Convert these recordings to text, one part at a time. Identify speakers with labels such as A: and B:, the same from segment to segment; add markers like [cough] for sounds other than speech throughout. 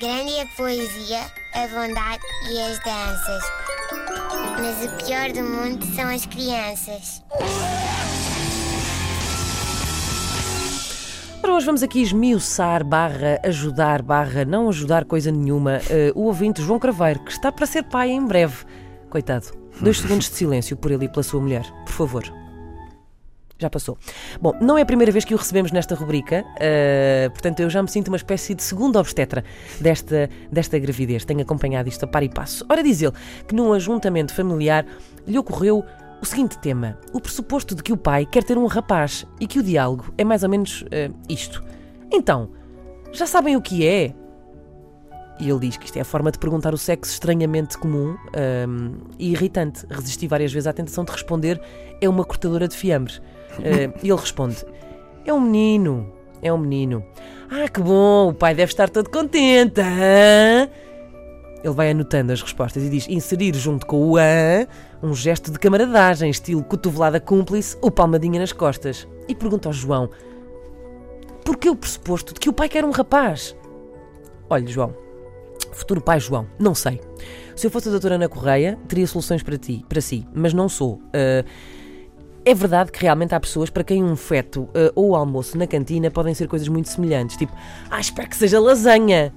A: Grande é a poesia, a bondade e as danças. Mas o pior do mundo são as crianças.
B: Ora, hoje vamos aqui esmiuçar, barra, ajudar, barra, não ajudar coisa nenhuma, eh, o ouvinte João Craveiro, que está para ser pai em breve. Coitado. Dois [laughs] segundos de silêncio por ele e pela sua mulher, por favor. Já passou. Bom, não é a primeira vez que o recebemos nesta rubrica, eh, portanto eu já me sinto uma espécie de segundo obstetra desta, desta gravidez. Tenho acompanhado isto a par e passo. Ora, diz ele que num ajuntamento familiar lhe ocorreu o seguinte tema: o pressuposto de que o pai quer ter um rapaz e que o diálogo é mais ou menos eh, isto. Então, já sabem o que é? E ele diz que isto é a forma de perguntar o sexo estranhamente comum ahm, e irritante. Resisti várias vezes à tentação de responder: é uma cortadora de fiambres. Ah, e ele responde: é um menino, é um menino. Ah, que bom, o pai deve estar todo contente. Ele vai anotando as respostas e diz: inserir junto com o hã um gesto de camaradagem, estilo cotovelada cúmplice ou palmadinha nas costas. E pergunta ao João: porquê o pressuposto de que o pai quer um rapaz? Olha, João, futuro pai João, não sei. Se eu fosse a doutora Ana Correia, teria soluções para ti, para si, mas não sou. Ah, é verdade que realmente há pessoas para quem um feto ah, ou almoço na cantina podem ser coisas muito semelhantes, tipo, ah, espero que seja lasanha.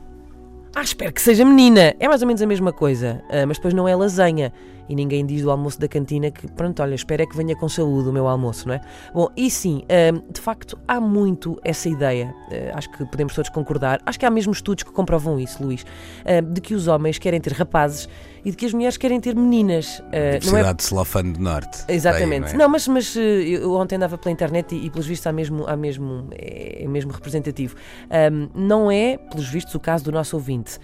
B: Ah, espero que seja menina. É mais ou menos a mesma coisa, ah, mas depois não é lasanha. E ninguém diz do almoço da cantina que, pronto, olha, espero é que venha com saúde o meu almoço, não é? Bom, e sim, ah, de facto, há muito essa ideia. Ah, acho que podemos todos concordar. Acho que há mesmo estudos que comprovam isso, Luís. ah, de que os homens querem ter rapazes e de que as mulheres querem ter meninas. Ah, não é
C: de Celofane do Norte.
B: Exatamente.
C: Daí,
B: não, mas, mas eh, eu ontem andava pela internet e, e pelos vistos há mesmo, há mesmo, é, é mesmo representativo. Ahm, não é, pelos vistos, o caso do nosso ouvinte.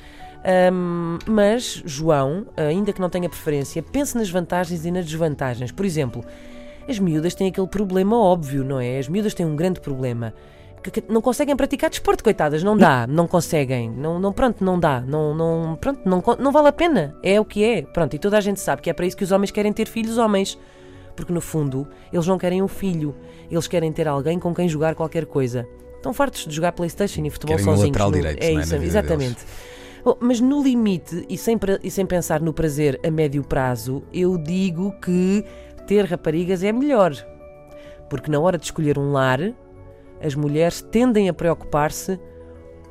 B: Ahm, mas, João, ainda que não tenha preferência, pense nas vantagens e nas desvantagens. Por exemplo, as miúdas têm aquele problema óbvio, não é? As miúdas têm um grande problema. Que, que não conseguem praticar desporto, coitadas, não dá, não conseguem, não, não pronto, não dá, não, não, pronto, não, não vale a pena, é o que é, pronto, e toda a gente sabe que é para isso que os homens querem ter filhos homens, porque no fundo eles não querem um filho, eles querem ter alguém com quem jogar qualquer coisa. Estão fartos de jogar Playstation e futebol
C: Querem um
B: sozinhos.
C: lateral
B: no-
C: direito,
B: é
C: é,
B: isso,
C: vida
B: exatamente. Bom, mas no limite e sem, e sem pensar no prazer a médio prazo, eu digo que ter raparigas é melhor. Porque na hora de escolher um lar, as mulheres tendem a preocupar-se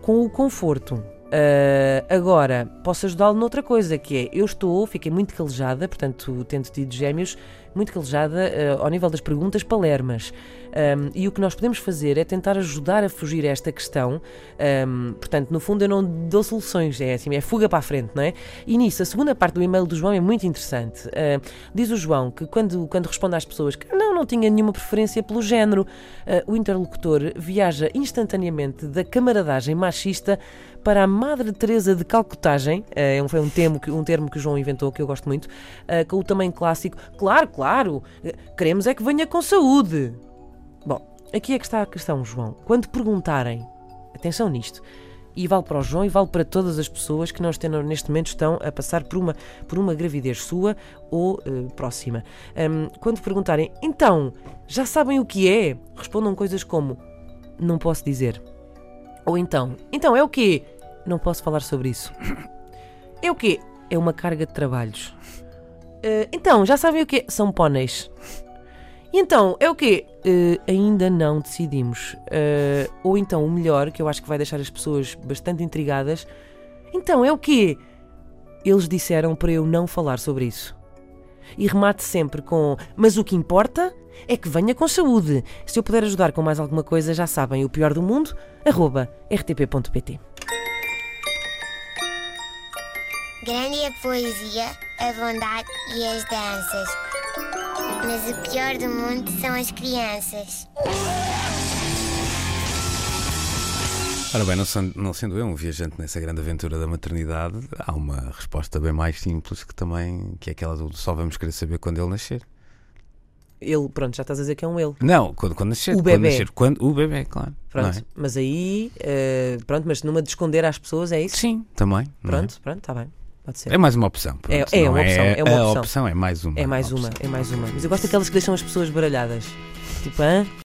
B: com o conforto. Ah, agora, posso ajudá-lo noutra coisa, que é, eu estou, fiquei muito calejada, portanto, tendo tido gêmeos, muito calejada ah, ao nível das perguntas palermas. Ahm, e o que nós podemos fazer é tentar ajudar a fugir a esta questão. Ahm, portanto, no fundo, eu não dou soluções, é assim, é fuga para a frente, não é? E nisso, a segunda parte do e-mail do João é muito interessante. Ah, diz o João que quando, quando responde às pessoas que não, não tinha nenhuma preferência pelo género, ah, o interlocutor viaja instantaneamente da camaradagem machista para a Madre Teresa de Calcutagem, um, foi um termo, que, um termo que o João inventou, que eu gosto muito, ah, com o tamanho clássico. Claro, claro, eh, queremos é que venha com saúde. Bom, aqui é que está a questão, João. Quando perguntarem, atenção nisto, e vale para o João e vale para todas as pessoas que neste momento estão a passar por uma, por uma gravidez sua ou eh, próxima. Ahm, quando perguntarem, então, já sabem o que é? Respondam coisas como, não posso dizer. Ou então, então é o quê? Não posso falar sobre isso. [laughs] É o quê? É uma carga de trabalhos. Eh, então, já sabem o quê? São póneis. E então, é o quê? Eh, ainda não decidimos. Eh, ou então, o melhor, que eu acho que vai deixar as pessoas bastante intrigadas. Então, é o quê? Eles disseram para eu não falar sobre isso. E remate sempre com: Mas o que importa é que venha com saúde. Se eu puder ajudar com mais alguma coisa, já sabem, o pior do mundo, arroba rtp.pt.
A: Grande a poesia, a bondade e as danças. Mas o pior do mundo são as crianças.
C: Ora bem, não sendo, não sendo eu um viajante nessa grande aventura da maternidade, há uma resposta bem mais simples que também, que é aquela do só vamos querer saber quando ele nascer.
B: Ele, pronto, já estás a dizer que é um ele.
C: Não, quando, quando nascer.
B: O
C: quando
B: bebé.
C: nascer, quando, o bebê, claro.
B: Pronto,
C: é?
B: mas aí, eh, pronto, mas numa de esconder às pessoas é isso?
C: Sim, também. não é?
B: Pronto, pronto, está bem. Pode ser.
C: É mais uma opção. pronto,
B: É- é uma opção, é uma
C: a
B: opção.
C: opção é mais uma.
B: É mais uma,
C: opção.
B: é mais uma. Mas eu gosto daquelas que deixam as pessoas baralhadas. Tipo, hã?